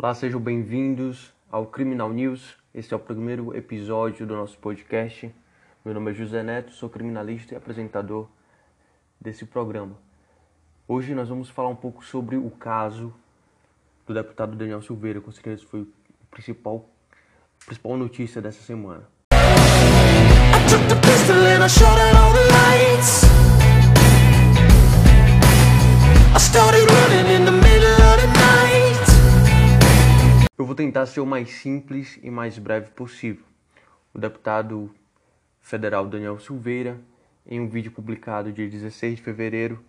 Olá, sejam bem-vindos ao Criminal News. Este é o primeiro episódio do nosso podcast. Meu nome é José Neto, sou criminalista e apresentador desse programa. Hoje nós vamos falar um pouco sobre o caso do deputado Daniel Silveira, com certeza foi a principal, a principal notícia dessa semana. Eu vou tentar ser o mais simples e mais breve possível. O deputado federal Daniel Silveira, em um vídeo publicado dia 16 de fevereiro,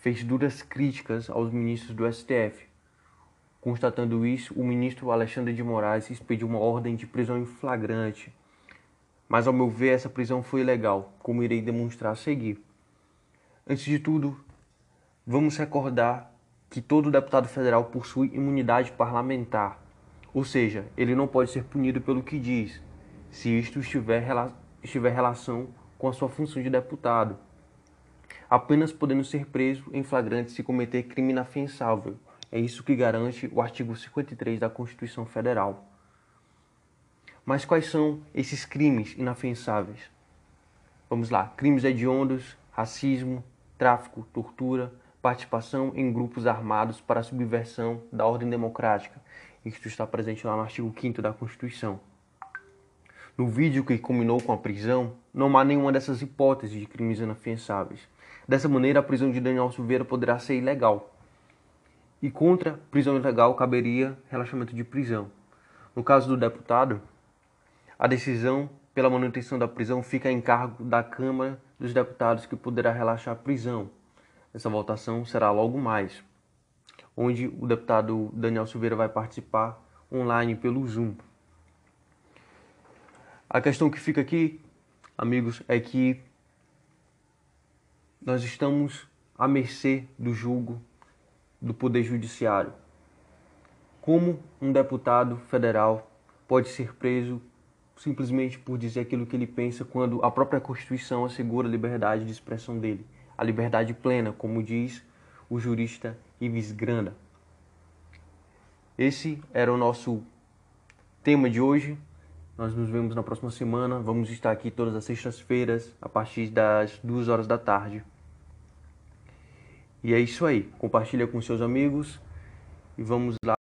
fez duras críticas aos ministros do STF. Constatando isso, o ministro Alexandre de Moraes expediu uma ordem de prisão em flagrante. Mas, ao meu ver, essa prisão foi ilegal, como irei demonstrar a seguir. Antes de tudo, vamos recordar que todo deputado federal possui imunidade parlamentar, ou seja, ele não pode ser punido pelo que diz, se isto estiver, estiver relação com a sua função de deputado, apenas podendo ser preso em flagrante se cometer crime inafiançável. É isso que garante o artigo 53 da Constituição Federal. Mas quais são esses crimes inafiançáveis? Vamos lá: crimes hediondos, racismo, tráfico, tortura, participação em grupos armados para a subversão da ordem democrática. Isto está presente lá no artigo 5 da Constituição. No vídeo que culminou com a prisão, não há nenhuma dessas hipóteses de crimes inafiançáveis. Dessa maneira, a prisão de Daniel Silveira poderá ser ilegal. E contra prisão ilegal caberia relaxamento de prisão. No caso do deputado, a decisão pela manutenção da prisão fica em cargo da Câmara dos Deputados, que poderá relaxar a prisão. Essa votação será logo mais, onde o deputado Daniel Silveira vai participar online pelo Zoom. A questão que fica aqui, amigos, é que nós estamos à mercê do julgo do Poder Judiciário. Como um deputado federal pode ser preso simplesmente por dizer aquilo que ele pensa quando a própria Constituição assegura a liberdade de expressão dele, a liberdade plena, como diz o jurista Ives Granda. Esse era o nosso tema de hoje. Nós nos vemos na próxima semana. Vamos estar aqui todas as sextas-feiras, a partir das duas horas da tarde. E é isso aí. Compartilha com seus amigos e vamos lá.